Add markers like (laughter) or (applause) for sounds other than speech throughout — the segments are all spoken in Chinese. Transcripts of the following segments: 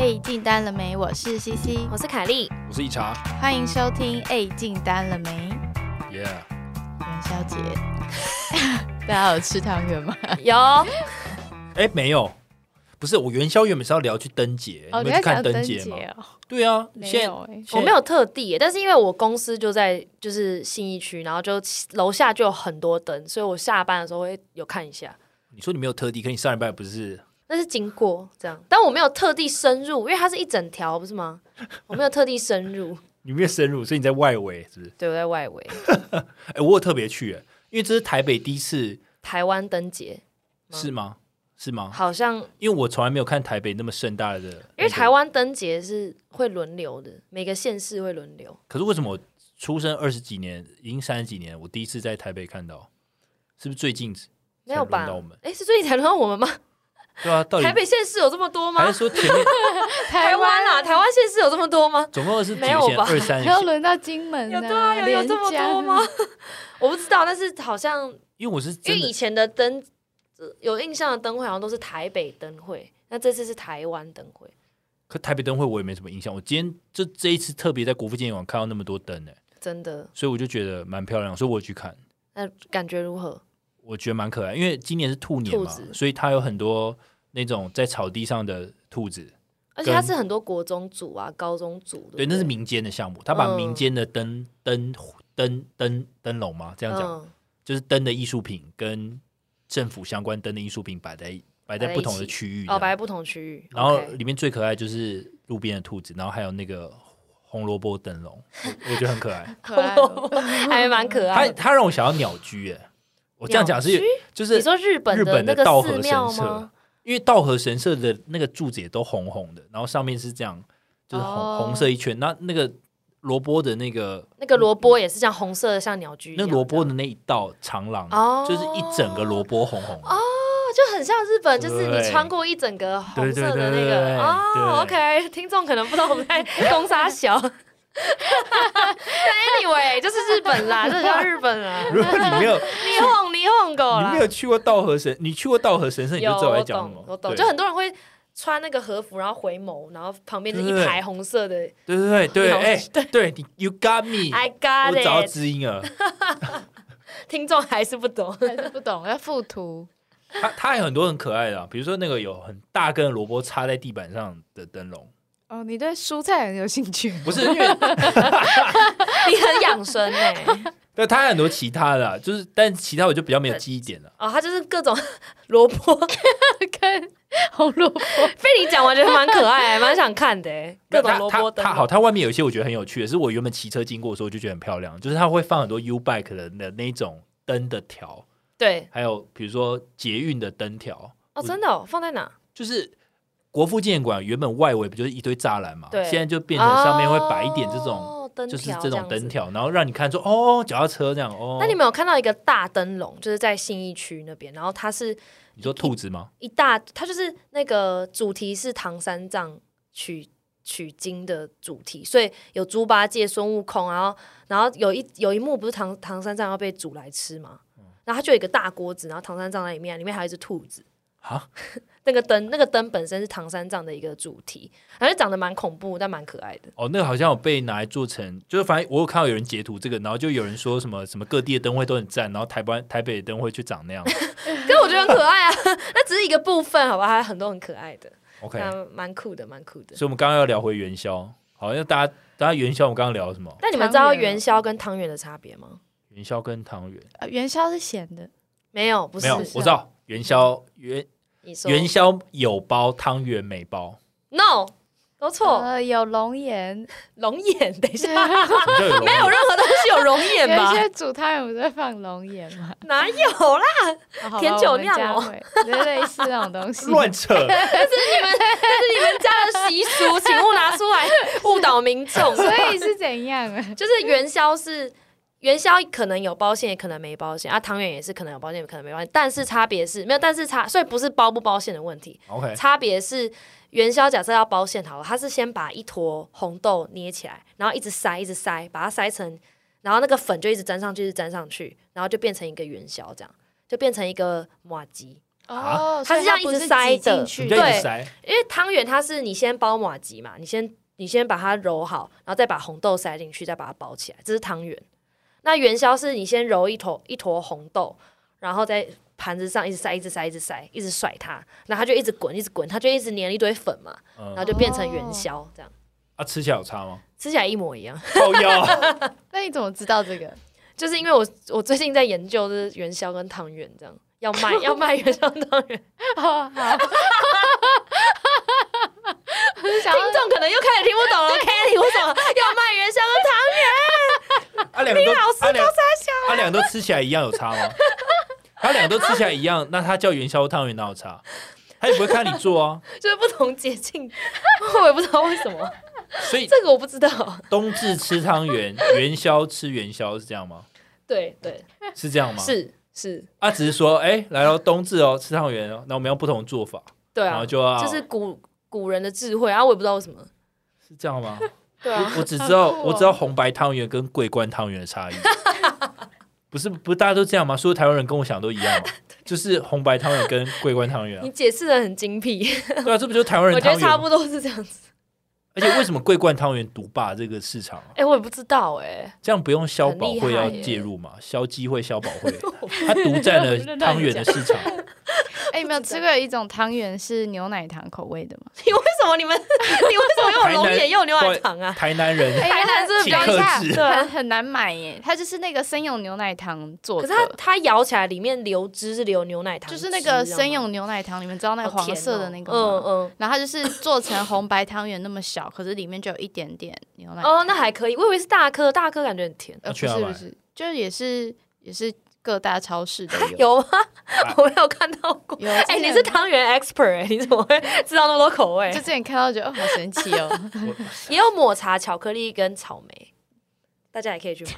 哎，进单了没？我是西西，我是凯莉，我是一茶，欢迎收听。哎，进单了没？Yeah，元宵节，(laughs) 大家有吃汤圆吗？有。哎，没有，不是我元宵原本是要聊去灯节，哦，你们看灯节吗？对啊，没有，我没有特地，但是因为我公司就在就是信义区，然后就楼下就有很多灯，所以我下班的时候会有看一下。你说你没有特地，可你上一拜不是？那是经过这样，但我没有特地深入，因为它是一整条，不是吗？我没有特地深入，(laughs) 你没有深入，所以你在外围，是不是？(laughs) 对，我在外围。(laughs) 哎，我有特别去，因为这是台北第一次台湾灯节，是吗？是吗？好像，因为我从来没有看台北那么盛大的，因为台湾灯节是会轮流的，每个县市会轮流。可是为什么我出生二十几年，已经三十几年，我第一次在台北看到，是不是最近没有吧？哎，是最近才轮到我们吗？对啊，台北县市有这么多吗？还是说前面 (laughs) 台湾啊？台湾县市有这么多吗？总共是没有吧？二三要轮到金门有对啊，有有这么多吗？(laughs) 我不知道，但是好像因为我是因为以前的灯有印象的灯会好像都是台北灯会，那这次是台湾灯会。可台北灯会我也没什么印象，我今天就这一次特别在国父纪念馆看到那么多灯呢，真的，所以我就觉得蛮漂亮，所以我去看。那感觉如何？我觉得蛮可爱，因为今年是兔年嘛，所以它有很多。那种在草地上的兔子，而且它是很多国中组啊、高中组，对，那是民间的项目。他把民间的灯灯灯灯灯笼嘛，这样讲，就是灯的艺术品跟政府相关灯的艺术品摆在摆在不同的区域，哦，摆在不同区域。然后里面最可爱就是路边的兔子，然后还有那个红萝卜灯笼，我觉得很可爱，(laughs) (laughs) 还蛮可爱。它它让我想要鸟居，哎，我这样讲是就是你说日本日本的道和神社。因为道和神社的那个柱子也都红红的，然后上面是这样，就是红红色一圈。那那个萝卜的那个那个萝卜也是像红色的，像鸟居。那萝卜的那一道长廊，哦，就是一整个萝卜红红哦，就很像日本，就是你穿过一整个红色的那个哦。OK，听众可能不知道我们在攻沙小。(laughs) Anyway，就是日本啦，这叫日本啦。(laughs) 如果你没有 (laughs) 霓虹霓虹狗你没有去过道和神，你去过道和神社，你就知道我在讲什么。我懂，就很多人会穿那个和服，然后回眸，然后旁边是一排红色的。对对对对，(laughs) 哎，对你，You got me，I got it，我找到知音了。(laughs) 听众还是不懂，还是不懂，要附图。它它有很多很可爱的，比如说那个有很大根萝卜插在地板上的灯笼。哦，你对蔬菜很有兴趣？不是，因为 (laughs) 你很养生哎。对，它很多其他的，就是，但其他我就比较没有记忆点了。哦，它就是各种 (laughs) 萝卜 (laughs) 跟红萝卜。(laughs) 被你讲，我觉得蛮可爱，蛮想看的。各种萝卜它好，它外面有一些我觉得很有趣的，是我原本骑车经过的时候，我就觉得很漂亮，就是它会放很多 U bike 的那那种灯的条。对，还有比如说捷运的灯条。哦，真的？放在哪？就是。国父纪念馆原本外围不就是一堆栅栏嘛？现在就变成上面会摆一点这种，就是这种灯条，然后让你看说哦，脚踏车这样哦。那你们有看到一个大灯笼，就是在信义区那边，然后它是你说兔子吗？一大，它就是那个主题是唐三藏取取经的主题，所以有猪八戒、孙悟空，然后然后有一有一幕不是唐唐三藏要被煮来吃吗？然后它就有一个大锅子，然后唐三藏在里面，里面还有一只兔子。啊，(laughs) 那个灯，那个灯本身是唐三藏的一个主题，而且长得蛮恐怖，但蛮可爱的。哦，那个好像有被拿来做成，就是反正我有看到有人截图这个，然后就有人说什么什么各地的灯会都很赞，然后台湾台北的灯会去长那样。(laughs) 可是我觉得很可爱啊，那只是一个部分，好吧？还有很多很可爱的，OK，蛮酷的，蛮酷的。所以，我们刚刚要聊回元宵，好像大家大家元宵，我们刚刚聊什么？那你们知道元宵跟汤圆的差别吗？元宵跟汤圆，元宵是咸的，没有，不是，没有，我知道元宵元。元宵有包汤圆没包？No，都错。呃有龙眼，龙眼，等一下，(laughs) 没有任何东西有龙眼吧？有些煮汤圆不是放龙眼吗？哪有啦？甜酒酿哦，类似那种东西。乱扯，这是你们，这是你们家的习俗，请勿拿出来误导民众。(laughs) 所以是怎样啊？就是元宵是。元宵可能有包馅，也可能没包馅啊。汤圆也是可能有包馅，可能没包馅。但是差别是没有，但是差，所以不是包不包馅的问题。OK，差别是元宵假设要包馅好了，它是先把一坨红豆捏起来，然后一直塞，一直塞，把它塞成，然后那个粉就一直粘上去，一直粘上去，然后就变成一个元宵，这样就变成一个马吉。哦，它是这样一直塞的进去对，因为汤圆它是你先包马吉嘛，你先你先把它揉好，然后再把红豆塞进去，再把它包起来，这是汤圆。那元宵是你先揉一坨一坨红豆，然后在盘子上一直塞，一直塞，一直塞，一直甩它，然后它就一直滚，一直滚，它就一直粘一堆粉嘛，然后嗯，就变成元宵这样，啊，吃起来有差吗？吃起来一模一样。靠腰，(laughs) (laughs) 那你怎么知道这个？就是因为我我最近在研究就是元宵跟汤圆这样，要卖要卖元宵跟汤圆，(laughs) 哦，好，听要众可能又开始听不懂了。Kenny 为什么要卖？啊，两个都老师啊两啊两个都吃起来一样有差吗？他 (laughs) 两个都吃起来一样，那他叫元宵汤圆哪有差？他也不会看你做啊，(laughs) 就是不同节庆，我也不知道为什么，所以这个我不知道。冬至吃汤圆，元宵吃元宵是这样吗？对对，是这样吗？是是，啊，只是说，哎、来了冬至哦，吃汤圆哦，那我们要不同的做法，对啊然后，就要就是古古人的智慧啊，我也不知道为什么。是这样吗？对啊，我只知道、哦我知道红白汤圆跟桂冠汤圆的差异，(laughs) 不是不是大家都这样吗？所有台湾人跟我想的都一样吗？(laughs) 就是红白汤圆跟桂冠汤圆啊你，解释的很精辟，对啊，这不就是台湾人 (laughs) 我觉？得差不多是这样子。而且为什么桂冠汤圆独霸这个市场啊？哎，我也不知道哎，这样不用消保会要介入嘛？消基会、消保会，他独占了汤圆的市场。哎，你们有吃过一种汤圆是牛奶糖口味的吗？(laughs) 你为什么你们 (laughs) 你为什么又有龙眼又有牛奶糖啊？台南人哎台南是不是比较请客对啊很很难买耶，它就是那个生用牛奶糖做的，可是它它咬起来里面流汁是流牛奶糖，就是那个生用牛奶糖，你们知道那个黄色的那个嗯吗？嗯。然后它就是做成红白汤圆那么小，可是里面就有一点点牛奶。哦，那还可以，我以为是大颗，大颗感觉很甜。呃，去哪买不是不是，就是也是也是各大超市都有。(laughs) 有吗？我没有看到过。有，哎、你是汤圆 expert 哎、你怎么会 (laughs) 知道那么多口味就？之前看到觉得哦好神奇哦，(laughs) 也有抹茶、巧克力跟草莓，大家也可以去买。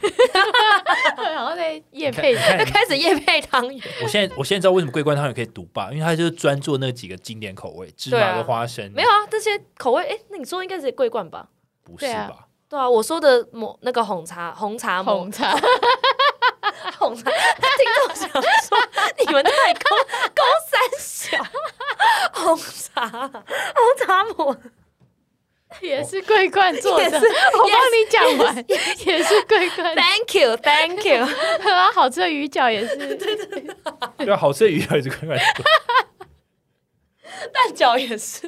然后在夜配开始夜配汤圆，我现在我现在知道为什么桂冠汤圆可以独霸，因为它就是专做那几个经典口味，芝麻跟花生。没有啊？这些口味，哎、那你说应该是桂冠吧？不是吧？对啊，我说的抹那个红茶，红茶抹红茶，红茶，(laughs) 听众想说你们太高高三小，(laughs) 红茶，红茶抹也是桂冠做的，(laughs) 我帮你讲完，也是桂冠，，Thank you，Thank you。然后好吃的鱼饺也是，对啊，好吃的鱼饺也是桂冠。蛋饺也是，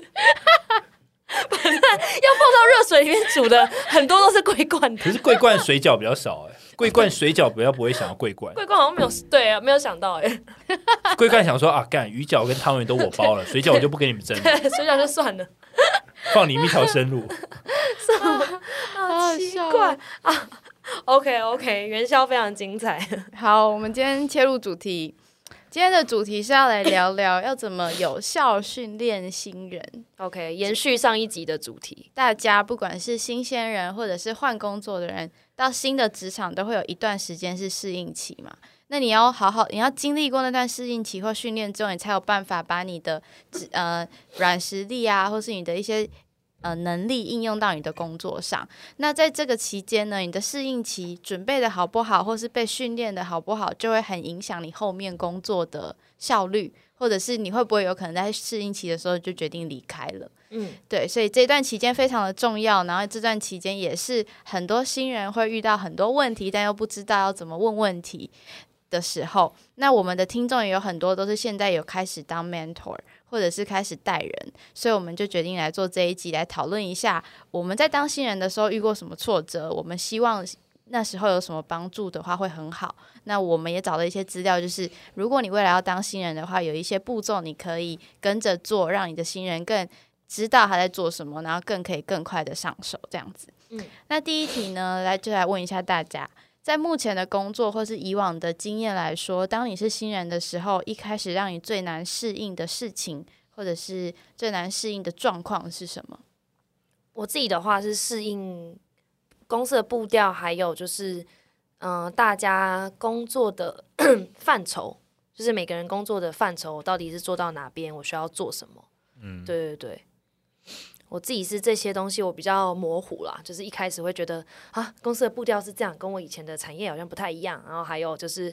反正要放到热水里面煮的，很多都是桂冠的。可是桂冠水饺比较少哎，桂冠水饺不要不会想到桂冠，桂冠好像没有，对啊，没有想到哎、(laughs) 桂冠想说啊，干鱼饺跟汤圆都我包了，(laughs) 水饺我就不给你们争了，水饺就算了，放你们一条生路。(laughs) 好好奇怪啊。OK OK，元宵非常精彩。好，我们今天切入主题。今天的主题是要来聊聊要怎么有效训练新人。OK，延续上一集的主题。大家不管是新鲜人或者是换工作的人，到新的职场都会有一段时间是适应期嘛。那你要好好，你要经历过那段适应期或训练之后，你才有办法把你的呃软实力啊，或是你的一些呃能力应用到你的工作上。那在这个期间呢，你的适应期准备的好不好，或是被训练的好不好，就会很影响你后面工作的效率，或者是你会不会有可能在适应期的时候就决定离开了。嗯，对，所以这段期间非常的重要，然后这段期间也是很多新人会遇到很多问题，但又不知道要怎么问问题的时候。那我们的听众也有很多都是现在有开始当 mentor，或者是开始带人，所以我们就决定来做这一集，来讨论一下我们在当新人的时候遇过什么挫折，我们希望。那时候有什么帮助的话会很好。那我们也找了一些资料，就是如果你未来要当新人的话，有一些步骤你可以跟着做，让你的新人更知道他在做什么，然后更可以更快的上手这样子。嗯，那第一题呢，来就来问一下大家，在目前的工作或是以往的经验来说，当你是新人的时候，一开始让你最难适应的事情，或者是最难适应的状况是什么？我自己的话是适应公司的步调，还有就是，嗯、大家工作的 (clears throat) 范畴，就是每个人工作的范畴，我到底是做到哪边，我需要做什么？嗯，对对对，我自己是这些东西我比较模糊啦，就是一开始会觉得啊，公司的步调是这样，跟我以前的产业好像不太一样。然后还有就是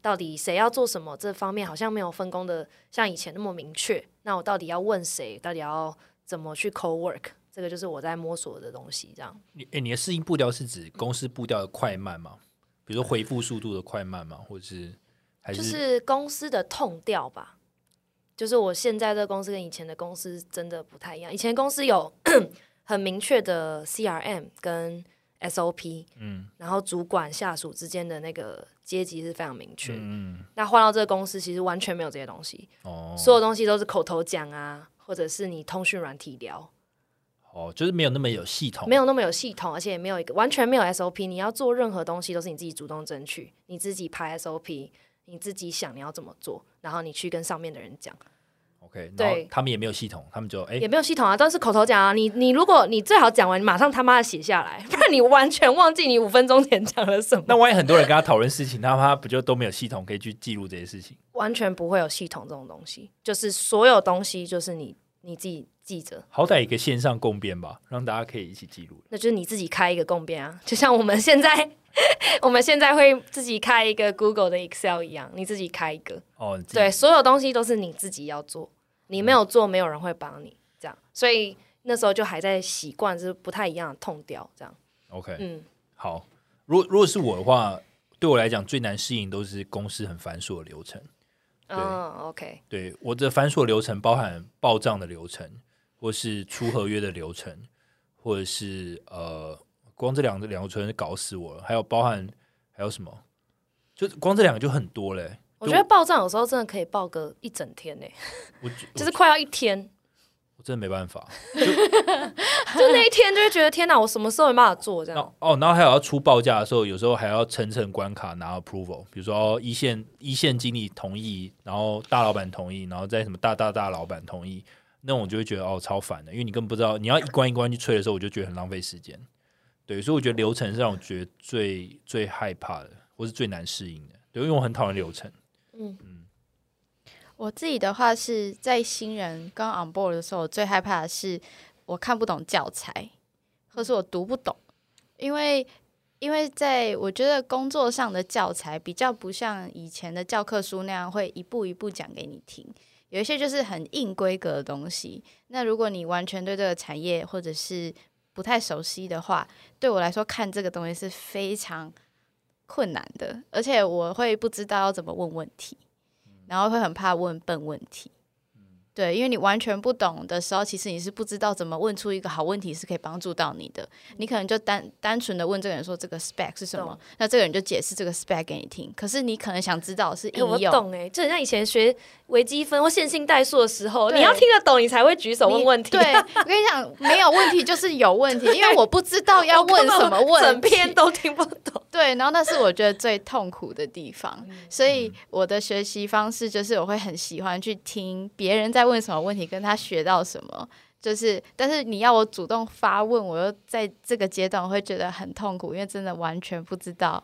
到底谁要做什么，这方面好像没有分工的像以前那么明确。那我到底要问谁？到底要怎么去 co work？这个就是我在摸索的东西。这样，你哎，你的适应步调是指公司步调的快慢吗？比如说回复速度的快慢吗？或者是还是就是公司的痛调吧？就是我现在的公司跟以前的公司真的不太一样。以前公司有 (coughs) 很明确的 CRM 跟 SOP，嗯，然后主管下属之间的那个阶级是非常明确。嗯，那换到这个公司，其实完全没有这些东西。哦，所有东西都是口头讲啊，或者是你通讯软体聊。哦，就是没有那么有系统，没有那么有系统，而且也没有一个完全没有 SOP。你要做任何东西，都是你自己主动争取，你自己排 SOP。你自己想你要怎么做，然后你去跟上面的人讲。OK，对，他们也没有系统，他们就哎也没有系统啊，但是口头讲啊。你你如果你最好讲完，你马上他妈的写下来，不然你完全忘记你五分钟前讲了什么。那万一很多人跟他讨论事情，他妈不就都没有系统可以去记录这些事情？完全不会有系统这种东西，就是所有东西就是你你自己记着。好歹一个线上共编吧，让大家可以一起记录。那就是你自己开一个共编啊，就像我们现在。(laughs) 我们现在会自己开一个 Google 的 Excel 一样，你自己开一个哦。对，所有东西都是你自己要做，你没有做，没有人会帮你这样。所以那时候就还在习惯，就是不太一样的痛调这样。OK，嗯，好。如果如果是我的话，对我来讲最难适应都是公司很繁琐的流程。嗯，OK。对我的繁琐流程包含报账的流程，或是出合约的流程，或者是呃。光这两个两个纯搞死我了，还有包含还有什么？就光这两个就很多嘞。我觉得报账有时候真的可以报个一整天呢，我 (laughs) 就是快要一天，我真的没办法。就 (laughs) 那一天就会觉得天哪，我什么时候没办法做这样？哦，然后还有要出报价的时候，有时候还要层层关卡拿 approval，比如说一线一线经理同意，然后大老板同意，然后再什么大大大老板同意，那我就会觉得哦超烦的，因为你根本不知道你要一关一关去催的时候，我就觉得很浪费时间。对，所以我觉得流程是让我觉得最最害怕的，或是最难适应的。对，因为我很讨厌流程。嗯嗯，我自己的话是在新人刚 on board 的时候，我最害怕的是我看不懂教材，或是我读不懂，因为因为在我觉得工作上的教材比较不像以前的教科书那样会一步一步讲给你听，有一些就是很硬规格的东西。那如果你完全对这个产业或者是不太熟悉的话，对我来说看这个东西是非常困难的，而且我会不知道要怎么问问题，然后会很怕问笨问题。对，因为你完全不懂的时候，其实你是不知道怎么问出一个好问题是可以帮助到你的。你可能就单单纯的问这个人说这个 spec 是什么，那这个人就解释这个 spec 给你听。可是你可能想知道是应用，我懂哎，就很像以前学微积分或线性代数的时候，你要听得懂，你才会举手问问题。对，我跟你讲，没有问题就是有问题，(laughs) 因为我不知道要问什么问整篇都听不懂。对，然后那是我觉得最痛苦的地方。所以我的学习方式就是我会很喜欢去听别人在问什么问题，跟他。学到什么？就是，但是你要我主动发问，我又在这个阶段会觉得很痛苦，因为真的完全不知道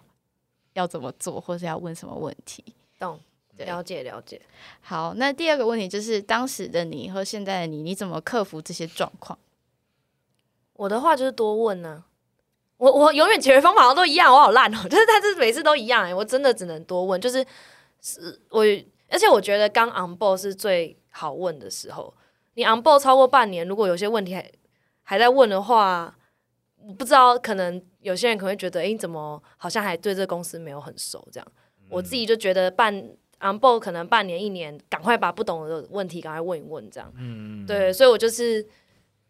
要怎么做，或是要问什么问题。懂，了解了解。好，那第二个问题就是，当时的你和现在的你，你怎么克服这些状况？我的话就是多问呢。我我永远解决方法都一样，我好烂哦。(laughs) 就是他这每次都一样哎，我真的只能多问。就是是我，而且我觉得刚 on board 是最好问的时候。你 on board 超过半年，如果有些问题还还在问的话，我不知道，可能有些人可能会觉得，哎，怎么好像还对这个公司没有很熟？这样，我自己就觉得半 on board 可能半年一年，赶快把不懂的问题赶快问一问，这样。嗯对，所以我就是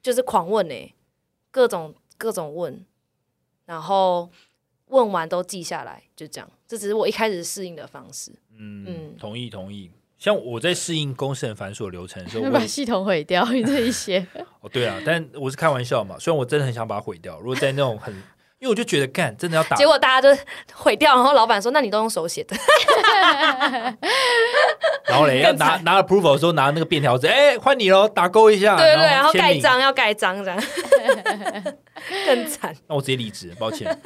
就是狂问哎，各种各种问，然后问完都记下来，就这样。这只是我一开始适应的方式。嗯嗯，同意同意。像我在适应公司很繁琐流程的时候，(laughs) 我把系统毁掉，这一些。(laughs) 哦，对啊，但我是开玩笑嘛。虽然我真的很想把它毁掉，如果在那种很，因为我就觉得干真的要打，结果大家就毁掉，然后老板说：“那你都用手写的。(laughs) ”然后嘞，要拿拿了 approval 的时候，拿那个便条纸，哎，换你喽，打勾一下。对对，然后盖章要盖章这样，(laughs) 更惨。那我直接离职，抱歉。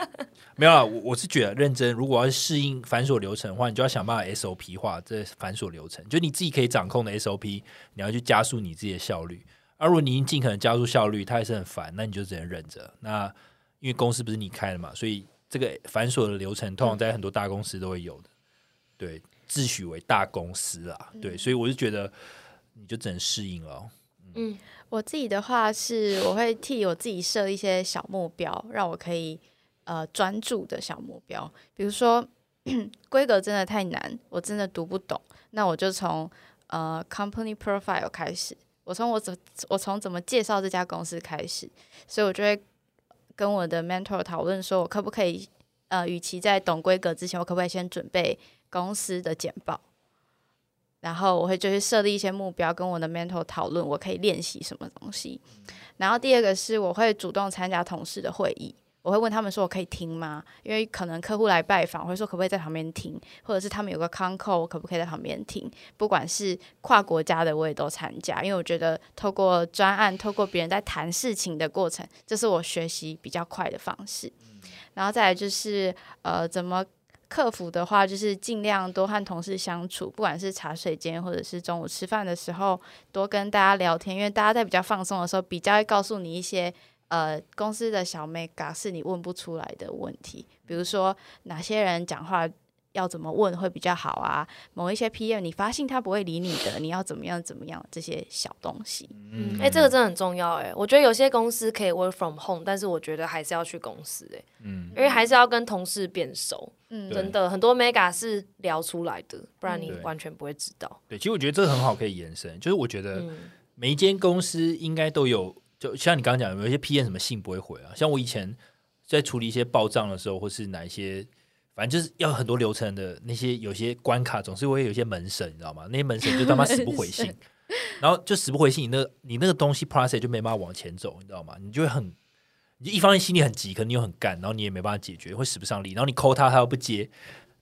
没有啊，我我是觉得认真。如果要适应繁琐流程的话，你就要想办法 SOP 化这繁琐流程，就你自己可以掌控的 SOP，你要去加速你自己的效率。而如果你已经尽可能加速效率，它还是很烦，那你就只能忍着。那因为公司不是你开的嘛，所以这个繁琐的流程通常在很多大公司都会有的。对自诩为大公司啦，对，所以我就觉得你就只能适应了。嗯，我自己的话是，我会替我自己设一些小目标，让我可以呃专注的小目标。比如说 (clears throat) 规格真的太难，我真的读不懂，那我就从呃 company profile 开始，我从我怎我从怎么介绍这家公司开始，所以我就会跟我的 mentor 讨论，说我可不可以呃，与其在懂规格之前，我可不可以先准备公司的简报？然后我会就是设立一些目标，跟我的 mentor 讨论，我可以练习什么东西。然后第二个是我会主动参加同事的会议，我会问他们说我可以听吗？因为可能客户来拜访，我会说可不可以在旁边听，或者是他们有个 con call，我可不可以在旁边听？不管是跨国家的，我也都参加，因为我觉得透过专案，透过别人在谈事情的过程，这是我学习比较快的方式。然后再来就是呃怎么。客服的话，就是尽量多和同事相处，不管是茶水间或者是中午吃饭的时候，多跟大家聊天，因为大家在比较放松的时候，比较会告诉你一些呃公司的小 mega 是你问不出来的问题，比如说哪些人讲话。要怎么问会比较好啊？某一些 PM 你发信他不会理你的，你要怎么样怎么样？这些小东西，嗯，哎，这个真的很重要哎。我觉得有些公司可以 work from home，但是我觉得还是要去公司哎，嗯，因为还是要跟同事变熟，嗯，真的很多 mega 是聊出来的，不然你完全不会知道。对，其实我觉得这个很好，可以延伸，就是我觉得每一间公司应该都有，就像你刚刚讲，有一些 PM 什么信不会回啊，像我以前在处理一些报账的时候，或是哪一些。反正就是要很多流程的那些有些关卡，总是会有一些门神，你知道吗？那些门神就他妈死不回信，(laughs) 然后就死不回信，你那你那个东西 process 就没办法往前走，你知道吗？你就会很，你一方面心里很急，可能你又很干，然后你也没办法解决，会使不上力。然后你 call 他，他又不接，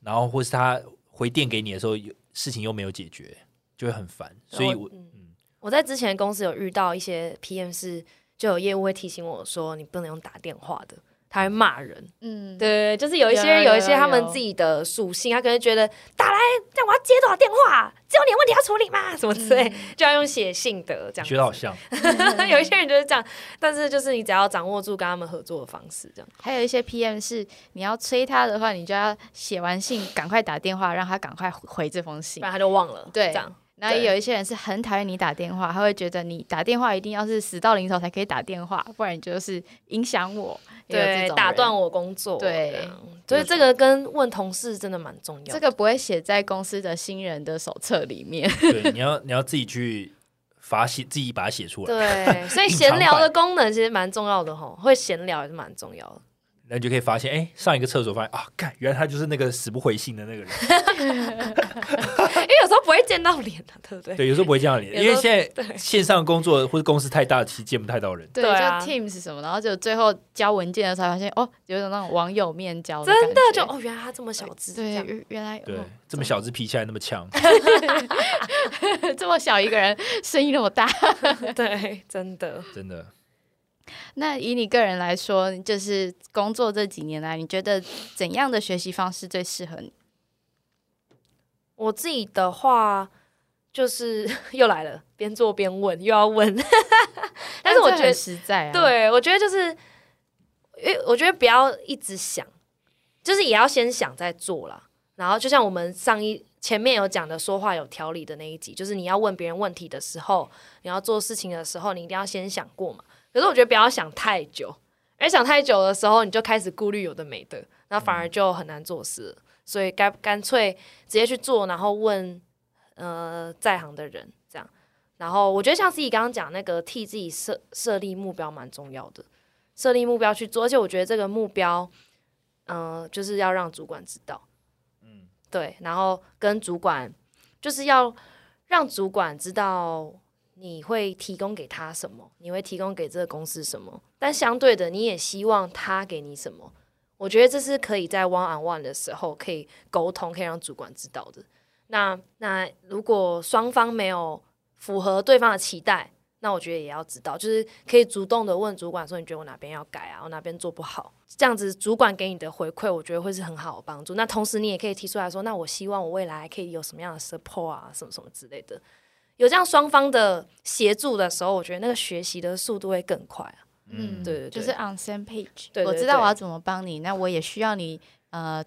然后或是他回电给你的时候，事情又没有解决，就会很烦。所以，我嗯，我在之前公司有遇到一些 PM 是，就有业务会提醒我说，你不能用打电话的。他会骂人，嗯，对，就是有一些人有一些他们自己的属性，他可能觉得打来，这我要接多少电话，只有点问题要处理嘛，什么之类，就要用写信的这样。觉得好像有一些人就是这样，但是就是你只要掌握住跟他们合作的方式，这样。还有一些 PM 是你要催他的话，你就要写完信赶快打电话，让他赶快回这封信，不然他就忘了。对，这样。然后也有一些人是很讨厌你打电话，他会觉得你打电话一定要是死到临头才可以打电话，不然你就是影响我。对，打断我工作。对，所以这个跟问同事真的蛮重要。这个不会写在公司的新人的手册里面。对，(laughs) 你要你要自己去发写，自己把它写出来。对，(laughs) 所以闲聊的功能其实蛮重要的吼，会闲聊也是蛮重要的。那你就可以发现，哎，上一个厕所发现啊，看，原来他就是那个死不回信的那个人。(laughs) 因为有时候不会见到脸的，对不对？对，有时候不会见到脸，因为现在线上工作或者公司太大，其实见不太到人。对，就 Teams 什么，然后就最后交文件的时候发现，哦，有种那种网友面交，真的？就哦，原来他这么小只，对，原来对这么小只，脾气还那么强，(laughs) 这么小一个人，声音那么大，(laughs) 对，真的，真的。那以你个人来说，就是工作这几年来，你觉得怎样的学习方式最适合你？我自己的话，就是 (laughs) 又来了，边做边问，又要问。(laughs) 但是我觉得实在，对我觉得就是，因为我觉得不要一直想，就是也要先想再做啦。然后就像我们上一前面有讲的，说话有条理的那一集，就是你要问别人问题的时候，你要做事情的时候，你一定要先想过嘛。可是我觉得不要想太久，而想太久的时候，你就开始顾虑有的没的，那反而就很难做事。所以干干脆直接去做，然后问呃在行的人这样。然后我觉得像自己刚刚讲那个替自己设设立目标蛮重要的，设立目标去做，而且我觉得这个目标，嗯，就是要让主管知道，嗯，对，然后跟主管就是要让主管知道。你会提供给他什么？你会提供给这个公司什么？但相对的，你也希望他给你什么？我觉得这是可以在 one on one 的时候可以沟通，可以让主管知道的。那那如果双方没有符合对方的期待，那我觉得也要知道，就是可以主动的问主管说：“你觉得我哪边要改啊？我哪边做不好？”这样子，主管给你的回馈，我觉得会是很好的帮助。那同时，你也可以提出来说：“那我希望我未来可以有什么样的 support 啊，什么什么之类的。”有这样双方的协助的时候，我觉得那个学习的速度会更快啊。嗯，对对，就是 on same page。对我知道我要怎么帮你，那我也需要你呃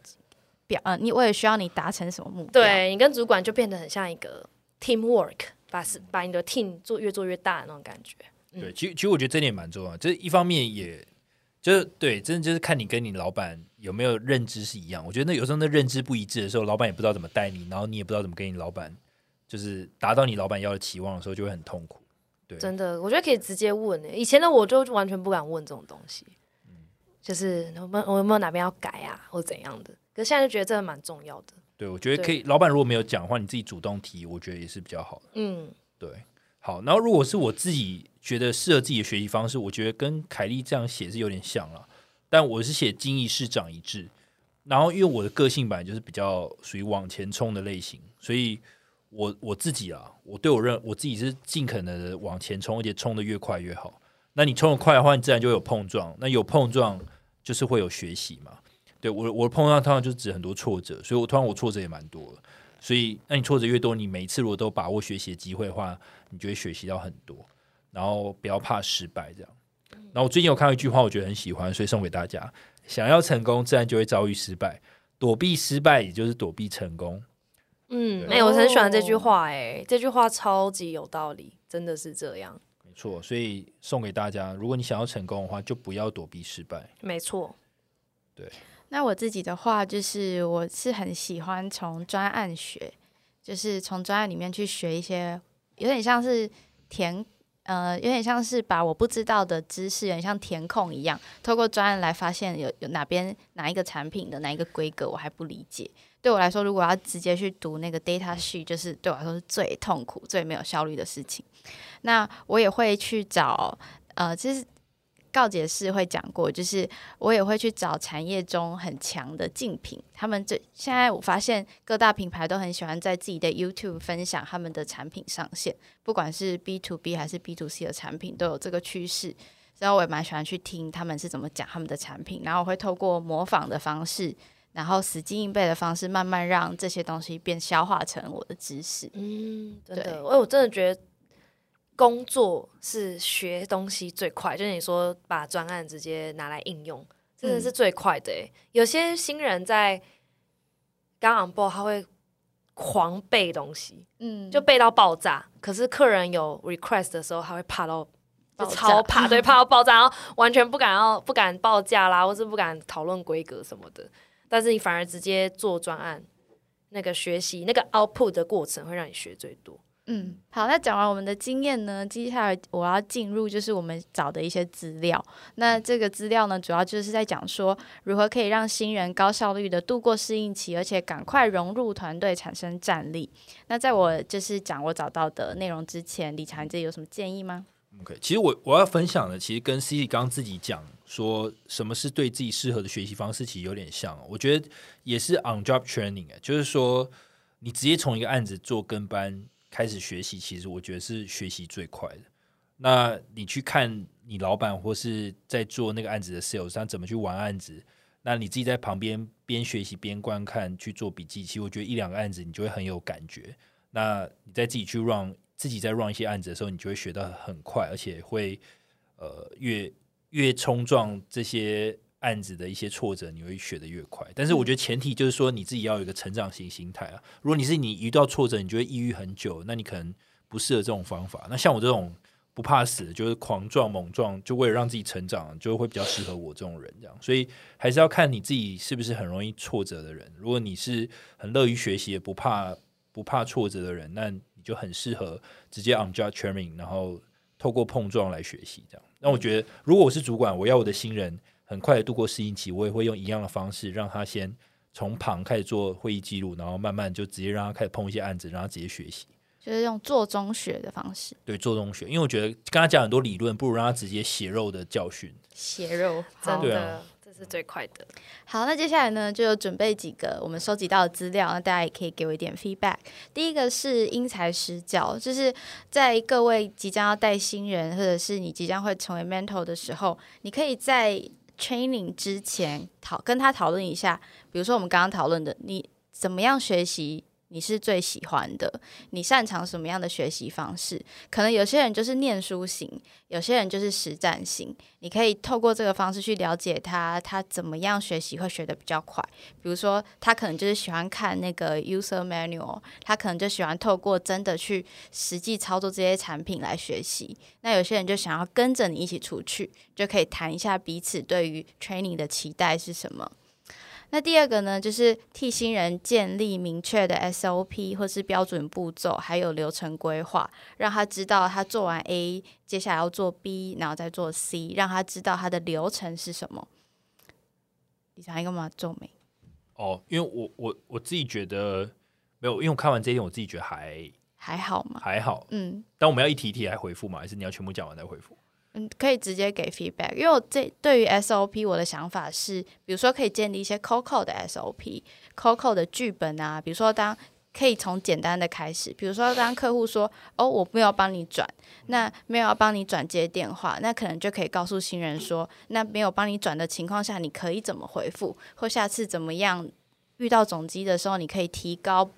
表，呃，你我也需要你达成什么目标。对你跟主管就变得很像一个 teamwork，把是把你的 team 做越做越大的那种感觉。对，其实其实我觉得这点蛮重要，就是一方面也就是对，真的就是看你跟你老板有没有认知是一样。我觉得那有时候那认知不一致的时候，老板也不知道怎么带你，然后你也不知道怎么跟你老板就是达到你老板要的期望的时候，就会很痛苦。对，真的，我觉得可以直接问、欸。以前的我就完全不敢问这种东西，就是我们我有没有哪边要改啊，或怎样的。可是现在就觉得这个蛮重要的。对，我觉得可以。老板如果没有讲的话，你自己主动提，我觉得也是比较好的。嗯，对，好。然后如果是我自己觉得适合自己的学习方式，我觉得跟凯莉这样写是有点像了，但我是写经一事长一智。然后因为我的个性本来就是比较属于往前冲的类型，所以我我自己啊，我对我认我自己是尽可能的往前冲，而且冲的越快越好。那你冲的快的话，你自然就有碰撞。那有碰撞就是会有学习嘛。对我我碰撞通常就是指很多挫折，所以我通常我挫折也蛮多的。所以那你挫折越多，你每一次如果都把握学习的机会的话，你就会学习到很多。然后不要怕失败，这样。然后我最近有看到一句话，我觉得很喜欢，所以送给大家：想要成功，自然就会遭遇失败；躲避失败，也就是躲避成功。嗯，对哎、我很喜欢这句话、哎，这句话超级有道理，真的是这样，没错，所以送给大家：如果你想要成功的话，就不要躲避失败。没错。对那我自己的话，就是我是很喜欢从专案学，就是从专案里面去学一些，有点像是填，呃，有点像是把我不知道的知识，有点像填空一样，透过专案来发现有有哪边哪一个产品的哪一个规格我还不理解。对我来说，如果要直接去读那个 data sheet，就是对我来说是最痛苦、最没有效率的事情。那我也会去找，呃，其实告解室会讲过，就是我也会去找产业中很强的竞品。他们这现在我发现各大品牌都很喜欢在自己的 YouTube 分享他们的产品上线，不管是 B to B 还是 B to C 的产品，都有这个趋势。然后我也蛮喜欢去听他们是怎么讲他们的产品，然后我会透过模仿的方式，然后死记硬背的方式，慢慢让这些东西变消化成我的知识。嗯，真对的，我我真的觉得工作是学东西最快，就是你说把专案直接拿来应用，真的是最快的诶。有些新人在刚 on board，他会狂背东西，嗯就背到爆炸。可是客人有 request 的时候，他会怕到就超怕，对，怕到爆炸，然后完全不敢要不敢报价啦，或是不敢讨论规格什么的。但是你反而直接做专案，那个学习那个 output 的过程会让你学最多。嗯，好，那讲完我们的经验呢，接下来我要进入就是我们找的一些资料。那这个资料呢，主要就是在讲说如何可以让新人高效率的度过适应期，而且赶快融入团队，产生战力。那在我就是讲我找到的内容之前，理查你这里有什么建议吗？OK，其实我我要分享的，其实跟 C C 刚刚自己讲说什么是对自己适合的学习方式，其实有点像。我觉得也是 on job training，哎，就是说你直接从一个案子做跟班开始学习，其实我觉得是学习最快的。那你去看你老板或是在做那个案子的 sales，他怎么去玩案子，那你自己在旁边边学习边观看去做笔记，其实我觉得一两个案子你就会很有感觉。那你在自己去 run 自己在 run 一些案子的时候，你就会学到很快，而且会呃越越冲撞这些案子的一些挫折，你会学得越快。但是我觉得前提就是说你自己要有一个成长型心态啊。如果你是你遇到挫折，你就会抑郁很久，那你可能不适合这种方法。那像我这种不怕死，就是狂撞猛撞，就为了让自己成长，就会比较适合我这种人这样。所以还是要看你自己是不是很容易挫折的人。如果你是很乐于学习、也不怕不怕挫折的人，那你就很适合直接 on job training，然后透过碰撞来学习这样。那我觉得，如果我是主管，我要我的新人很快的度过适应期，我也会用一样的方式，让他先从旁开始做会议记录，然后慢慢就直接让他开始碰一些案子，让他直接学习。就是用做中学的方式，对，做中学，因为我觉得跟他讲很多理论，不如让他直接血肉的教训。血肉真的，啊这是最快的。好，那接下来呢，就有准备几个我们收集到的资料，那大家也可以给我一点 feedback。第一个是因材施教，就是在各位即将要带新人，或者是你即将会成为 mentor 的时候，你可以在 training 之前讨跟他讨论一下，比如说我们刚刚讨论的，你怎么样学习你是最喜欢的？你擅长什么样的学习方式？可能有些人就是念书型，有些人就是实战型。你可以透过这个方式去了解他，他怎么样学习会学得比较快。比如说，他可能就是喜欢看那个 user manual，他可能就喜欢透过真的去实际操作这些产品来学习。那有些人就想要跟着你一起出去，就可以谈一下彼此对于 training 的期待是什么。那第二个呢，就是替新人建立明确的 SOP 或是标准步骤，还有流程规划，让他知道他做完 A，接下来要做 B，然后再做 C，让他知道他的流程是什么。你想一个嘛？皱眉。哦，因为我我我自己觉得没有，因为我看完这一点，我自己觉得还还好嘛。还好，嗯但我们要一题一题来回复嘛，还是你要全部讲完再回复？嗯，可以直接给 feedback，因为我这对于 SOP 我的想法是，比如说可以建立一些 COCO 的 SOP，COCO 的剧本啊，比如说当可以从简单的开始，比如说当客户说哦我没有帮你转，那没有要帮你转接电话，那可能就可以告诉新人说，那没有帮你转的情况下，你可以怎么回复，或下次怎么样遇到总机的时候，你可以提高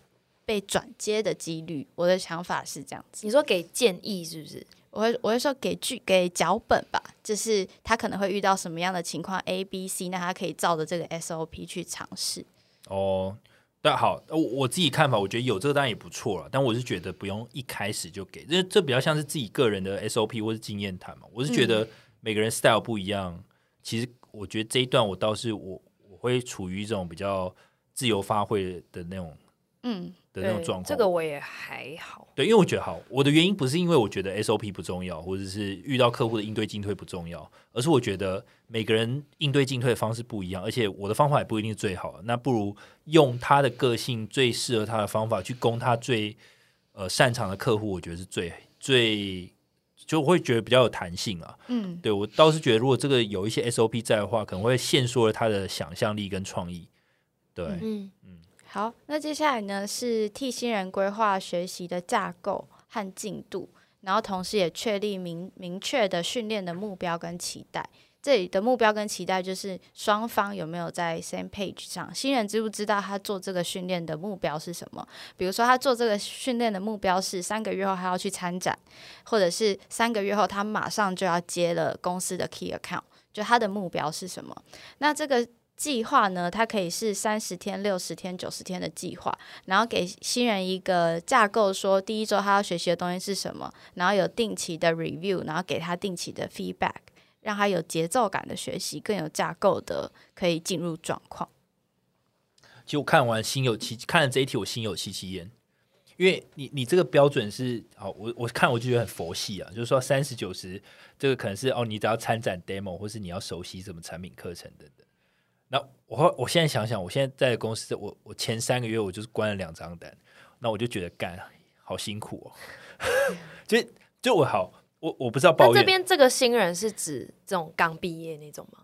被转接的几率。我的想法是这样子。你说给建议是不是？我会我会说给剧给脚本吧，就是他可能会遇到什么样的情况 A、B、C，那他可以照着这个 SOP 去尝试。哦，但好，我我自己看法，我觉得有这个当然也不错了，但我是觉得不用一开始就给，这这比较像是自己个人的 SOP 或是经验谈嘛。我是觉得每个人 style 不一样，其实我觉得这一段我倒是我我会处于一种比较自由发挥的那种嗯的那种状况。这个我也还好。对，因为我觉得好，我的原因不是因为我觉得 SOP 不重要，或者是遇到客户的应对进退不重要，而是我觉得每个人应对进退的方式不一样，而且我的方法也不一定是最好的，那不如用他的个性最适合他的方法去攻他最呃擅长的客户，我觉得是最最就会觉得比较有弹性啊。嗯，对我倒是觉得，如果这个有一些 SOP 在的话，可能会限缩了他的想象力跟创意。对，嗯，好，那接下来呢是替新人规划学习的架构和进度，然后同时也确立明明确的训练的目标跟期待。这里的目标跟期待就是双方有没有在 same page 上，新人知不知道他做这个训练的目标是什么？比如说他做这个训练的目标是三个月后他要去参展，或者是三个月后他马上就要接了公司的 key account，就他的目标是什么？那这个计划呢，它可以是三十天、六十天、九十天的计划，然后给新人一个架构，说第一周他要学习的东西是什么，然后有定期的 review，然后给他定期的 feedback，让他有节奏感的学习，更有架构的可以进入状况。就看完心有戚，看了这一题我心有戚戚焉，因为你你这个标准是好，我我看我就觉得很佛系啊，就是说三十九十这个可能是哦，你只要参展 demo 或是你要熟悉什么产品课程等等。那我后我现在想想，我现在在公司，我我前三个月我就是关了两张单，那我就觉得干好辛苦哦，(laughs) 就就我好我我不知道抱怨，那这边这个新人是指这种刚毕业那种吗？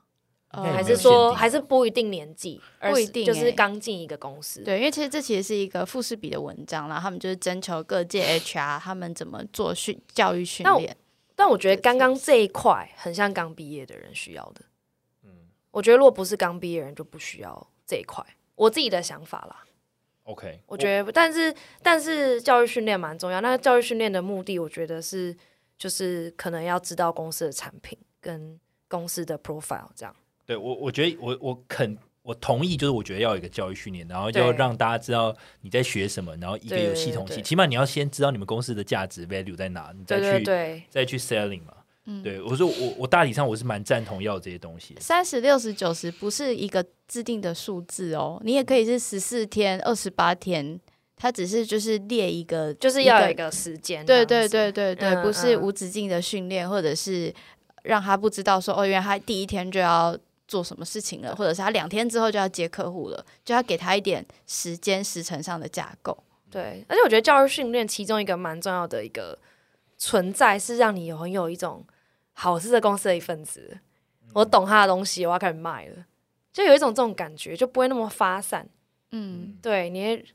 还是说还是不一定年纪，不一定就是欸刚进一个公司。对，因为其实这其实是一个富士比的文章，然后他们就是征求各界 HR 他们怎么做训教育训那我练。但我觉得刚刚这一块很像刚毕业的人需要的。我觉得如果不是刚毕业人就不需要这一块，我自己的想法啦。OK，我觉得，但是但是教育训练蛮重要。那教育训练的目的，我觉得是就是可能要知道公司的产品跟公司的 profile 这样。对我，我觉得我我肯我同意，就是我觉得要有一个教育训练，然后对要让大家知道你在学什么，然后一个有系统性，起码你要先知道你们公司的价值 value 在哪，你再对去再去 selling 嘛。嗯对我说我我大体上我是蛮赞同要这些东西的。三十六十九十不是一个制定的数字哦，你也可以是十四天、二十八天，它只是就是列一个，就是要有一个时间。对对对对对，嗯不是嗯无止境的训练，或者是让他不知道说哦，原来他第一天就要做什么事情了，或者是他两天之后就要接客户了，就要给他一点时间时程上的架构。对，而且我觉得教育训练其中一个蛮重要的一个存在，是让你有很有一种好，我是这公司的一份子，我懂他的东西，我要开始卖了，就有一种这种感觉，就不会那么发散。嗯，对，你会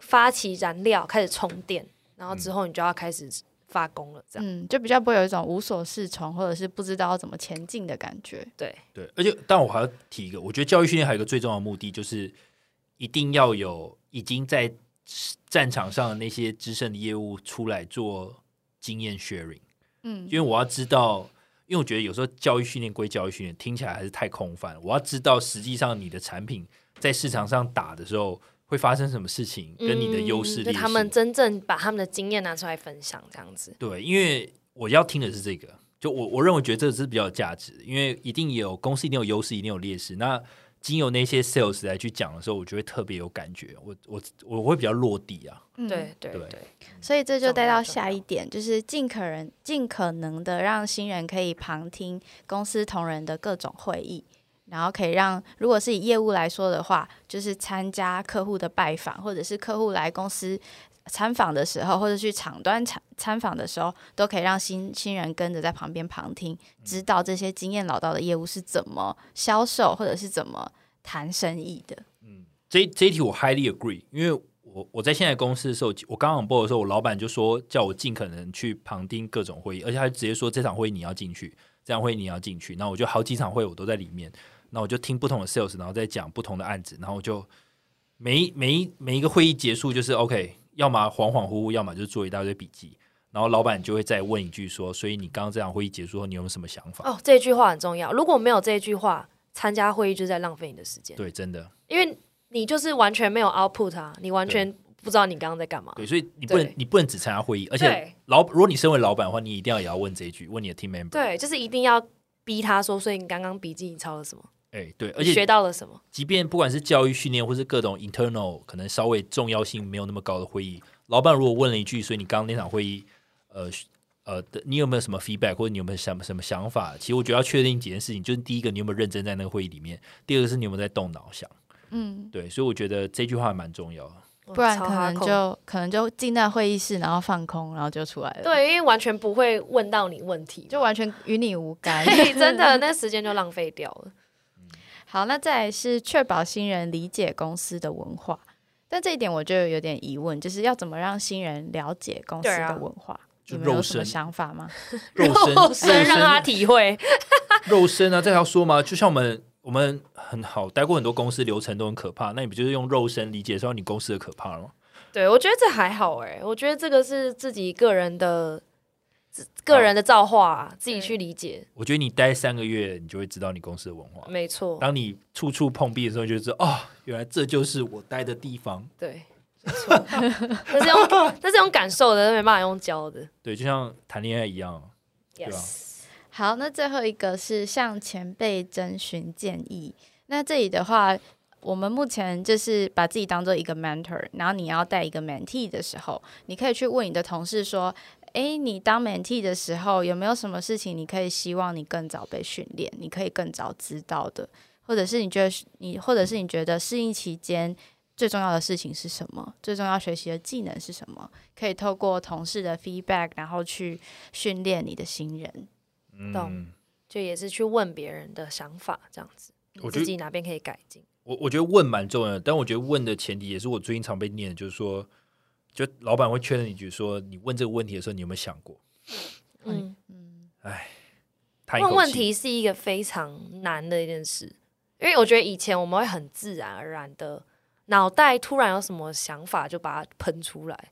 发起燃料，开始充电，然后之后你就要开始发功了，这样。嗯，就比较不会有一种无所适从，或者是不知道要怎么前进的感觉。对，对，而且但我还要提一个，我觉得教育训练还有一个最重要的目的，就是一定要有已经在战场上的那些资深的业务出来做经验 sharing，嗯因为我要知道，因为我觉得有时候教育训练归教育训练，听起来还是太空泛。我要知道实际上你的产品在市场上打的时候会发生什么事情，跟你的优势。嗯就他们真正把他们的经验拿出来分享，这样子。对，因为我要听的是这个，就我我认为觉得这个是比较有价值的，因为一定有公司一定有优势，一定有劣势。那经由那些 sales 来去讲的时候，我就会特别有感觉，我我我会比较落地啊。嗯。对对对。对，所以这就带到下一点，就是尽可能尽可能的让新人可以旁听公司同仁的各种会议，然后可以让如果是以业务来说的话，就是参加客户的拜访，或者是客户来公司参访的时候，或者去场端参参访的时候，都可以让新新人跟着在旁边旁听，知道这些经验老道的业务是怎么销售，或者是怎么谈生意的。嗯这这一题我 highly agree，因为我我在现在公司的时候，我刚 on board 的时候，我老板就说叫我尽可能去旁听各种会议，而且他直接说这场会议你要进去，这场会议你要进去。那我就好几场会我都在里面，那我就听不同的 sales，然后再讲不同的案子，然后就每一每一每一个会议结束就是 OK，要么恍恍惚惚，要么就是做一大堆笔记。然后老板就会再问一句说：“所以你刚刚这场会议结束后，你有没有什么想法？”哦，这句话很重要。如果没有这句话，参加会议就是在浪费你的时间，对，真的因为你就是完全没有 output 啊，你完全不知道你刚刚在干嘛。对，所以你不能你不能只参加会议，而且老如果你身为老板的话，你一定要也要问这一句，问你的 team member。对，就是一定要逼他说，所以你刚刚笔记你抄了什么，哎，对，而且学到了什么？即便不管是教育训练，或是各种 internal 可能稍微重要性没有那么高的会议，老板如果问了一句，所以你刚刚那场会议，呃呃，你有没有什么 feedback，或者你有没有什么什么想法？其实我觉得要确定几件事情，就是第一个你有没有认真在那个会议里面，第二个是你有没有在动脑想。嗯，对，所以我觉得这句话蛮重要的。不然可能就可能就进那会议室，然后放空，然后就出来了。，对，因为完全不会问到你问题，就完全与你无干。(laughs) 对，真的那时间就浪费掉了。好，那再来是确保新人理解公司的文化，但这一点我就有点疑问，就是要怎么让新人了解公司的文化？就你们有肉身什么想法吗？(laughs) 肉身，(laughs) 肉身让他，体会，(laughs) 肉身啊，这还要说吗？就像我们我们很好待过很多公司，流程都很可怕，那你不就是用肉身理解说你公司的可怕了吗？对我觉得这还好哎，我觉得这个是自己个人的自个人的造化啊，自己去理解。我觉得你待三个月，你就会知道你公司的文化。没错，当你处处碰壁的时候，你就知道哦，原来这就是我待的地方。对，没错，那是用那是用感受的，没办法用教的。对，就像谈恋爱一样。Yes，好，那最后一个是向前辈征询建议。那这里的话，我们目前就是把自己当做一个 mentor，然后你要带一个 mentee 的时候，你可以去问你的同事说：“诶，你当 mentee 的时候，有没有什么事情你可以希望你更早被训练，你可以更早知道的？或者是你觉得你，或者是你觉得适应期间最重要的事情是什么？最重要学习的技能是什么？可以透过同事的 feedback，然后去训练你的新人。懂嗯，就也是去问别人的想法，这样子，我自己哪边可以改进。我我觉得问蛮重要的，但我觉得问的前提也是我最近常被念的，就是说，就老板会确认一句说，你问这个问题的时候，你有没有想过？嗯，嗯，哎问问题是一个非常难的一件事，因为我觉得以前我们会很自然而然的，脑袋突然有什么想法就把它喷出来。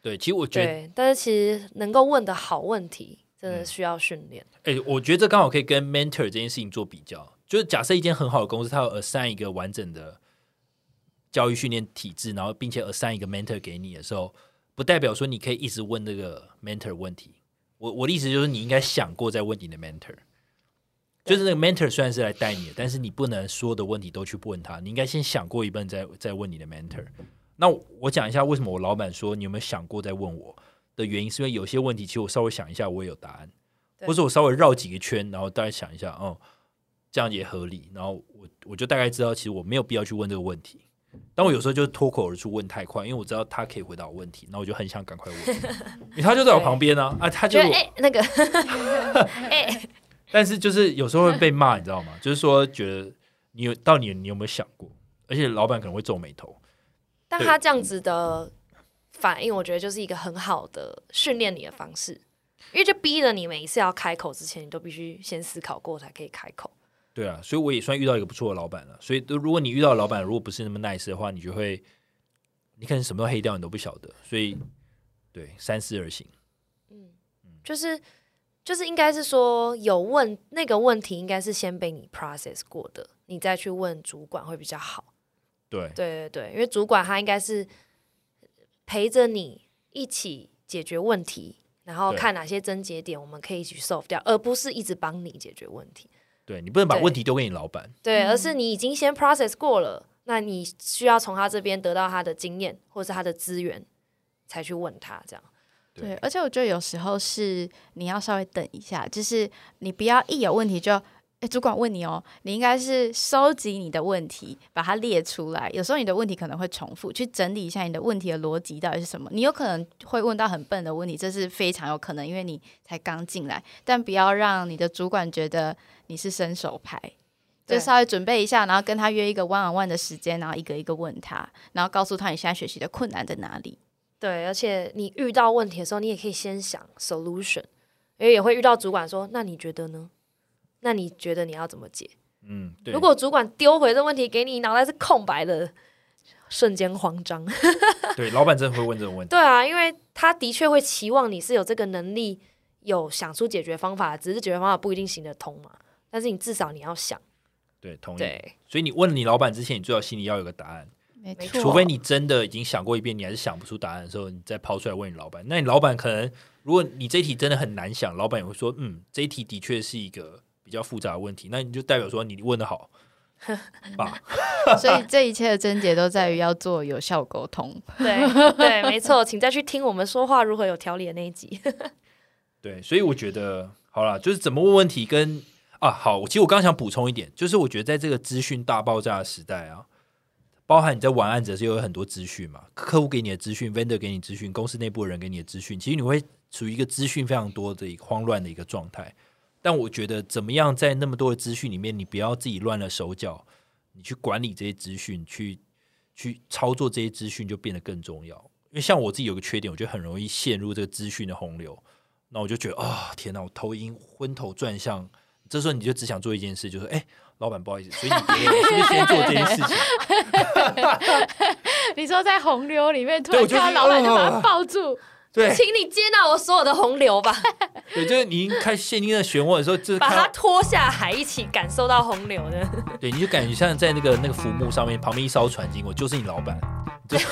对，其实我觉得，对，但是其实能够问的好问题，真的需要训练。哎、我觉得这刚好可以跟 mentor 这件事情做比较。就是假设一间很好的公司，它有 assign 一个完整的教育训练体制，然后并且 assign 一个 mentor 给你的时候，不代表说你可以一直问这个 mentor 问题。我我的意思就是，你应该想过再问你的 mentor。就是那个 mentor 虽然是来带你的，但是你不能所有的问题都去问他，你应该先想过一遍再再问你的 mentor。那我讲一下为什么我老板说你有没有想过再问我的原因，是因为有些问题其实我稍微想一下我也有答案，或者我稍微绕几个圈，然后大概想一下，哦，这样也合理，然后我我就大概知道其实我没有必要去问这个问题。但我有时候就脱口而出问太快，因为我知道他可以回答我问题，那我就很想赶快问，因为他就在我旁边啊，啊，他就觉得哎、那个 (laughs) 哎、但是就是有时候会被骂，你知道吗？就是说觉得你有到底你有没有想过？而且老板可能会皱眉头。但他这样子的反应，我觉得就是一个很好的训练你的方式，因为就逼着你每一次要开口之前，你都必须先思考过才可以开口。对啊，所以我也算遇到一个不错的老板了。所以如果你遇到老板如果不是那么 nice 的话，你就会你可能什么都黑掉，你都不晓得，所以对三思而行。嗯就是就是应该是说有问那个问题，应该是先被你 process 过的，你再去问主管会比较好。对对对对，因为主管他应该是陪着你一起解决问题，然后看哪些症结点我们可以一起 solve 掉，而不是一直帮你解决问题。对，你不能把问题丢给你老板。对，嗯而是你已经先 process 过了，那你需要从他这边得到他的经验或是他的资源，才去问他这样。对，而且我觉得有时候是你要稍微等一下，就是你不要一有问题就，哎，主管问你哦，你应该是收集你的问题，把它列出来。有时候你的问题可能会重复，去整理一下你的问题的逻辑到底是什么。你有可能会问到很笨的问题，这是非常有可能，因为你才刚进来。但不要让你的主管觉得你是伸手牌。就稍微准备一下，然后跟他约一个 one on one 的时间，然后一个一个问他，然后告诉他你现在学习的困难在哪里。对，而且你遇到问题的时候，你也可以先想 solution，因为也会遇到主管说：“那你觉得呢？那你觉得你要怎么解？”嗯，对。如果主管丢回这问题给你，脑袋是空白的，瞬间慌张。(laughs) 对老板真的会问这种问题，对啊，因为他的确会期望你是有这个能力，有想出解决方法，只是解决方法不一定行得通嘛。但是你至少你要想，对，同意。对所以你问你老板之前，你最好心里要有个答案，没没错，除非你真的已经想过一遍，你还是想不出答案的时候，你再抛出来问你老板。那你老板可能，如果你这一题真的很难想，老板也会说，嗯，这一题的确是一个比较复杂的问题，那你就代表说你问的好 (laughs) 吧？(laughs) 所以这一切的症结都在于要做有效沟通。(laughs) 对对，没错，请再去听我们说话如何有条理的那一集。对，所以我觉得好了，就是怎么问问题跟啊好，其实我刚刚想补充一点，就是我觉得在这个资讯大爆炸的时代啊，包含你在玩案子的时候有很多资讯嘛，客户给你的资讯，vendor 给你资讯，公司内部人给你的资讯，其实你会处于一个资讯非常多的一个慌乱的一个状态。但我觉得怎么样在那么多的资讯里面，你不要自己乱了手脚，你去管理这些资讯，去去操作这些资讯就变得更重要。因为像我自己有个缺点，我觉得很容易陷入这个资讯的洪流。那我就觉得啊、天哪，我头晕昏头转向。这时候你就只想做一件事，就是哎、老板不好意思，所以你别你先做这件事情？(laughs) 你说在洪流里面突然对我就是看到老板就把呃他抱住，对请你接纳我所有的洪流吧，(laughs) 对，就是你开始陷进那漩涡的时候，就是把它拖下海，一起感受到洪流的。(laughs) 对，你就感觉像在那个那个浮木上面，旁边一艘船经过，就是你老板，(laughs) 你就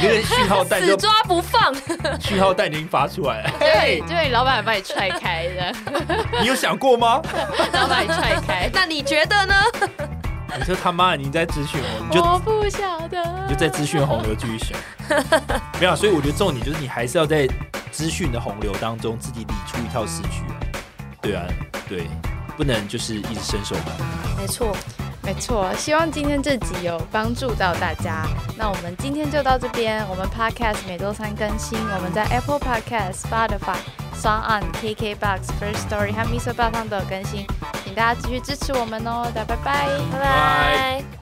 你这个讯号弹就死抓不放，讯号弹已经发出来了。对，就你老板把你踹开的，你有想过吗？老板把你踹开。那你觉得呢？你说他妈，你在咨询我，你就我不晓得，你就在资讯洪流继续选。(laughs) 没有啊，所以我觉得重点就是你还是要在资讯的洪流当中自己理出一套思绪啊。对啊，对，不能就是一直伸手吧。没错，没错，希望今天这集有帮助到大家。那我们今天就到这边，我们 Podcast 每周三更新，我们在 Apple Podcast、Spotify、s o n On、KKBox、First Story 和 Mr. 爆汤都有更新，请大家继续支持我们哦，大家拜拜。拜拜。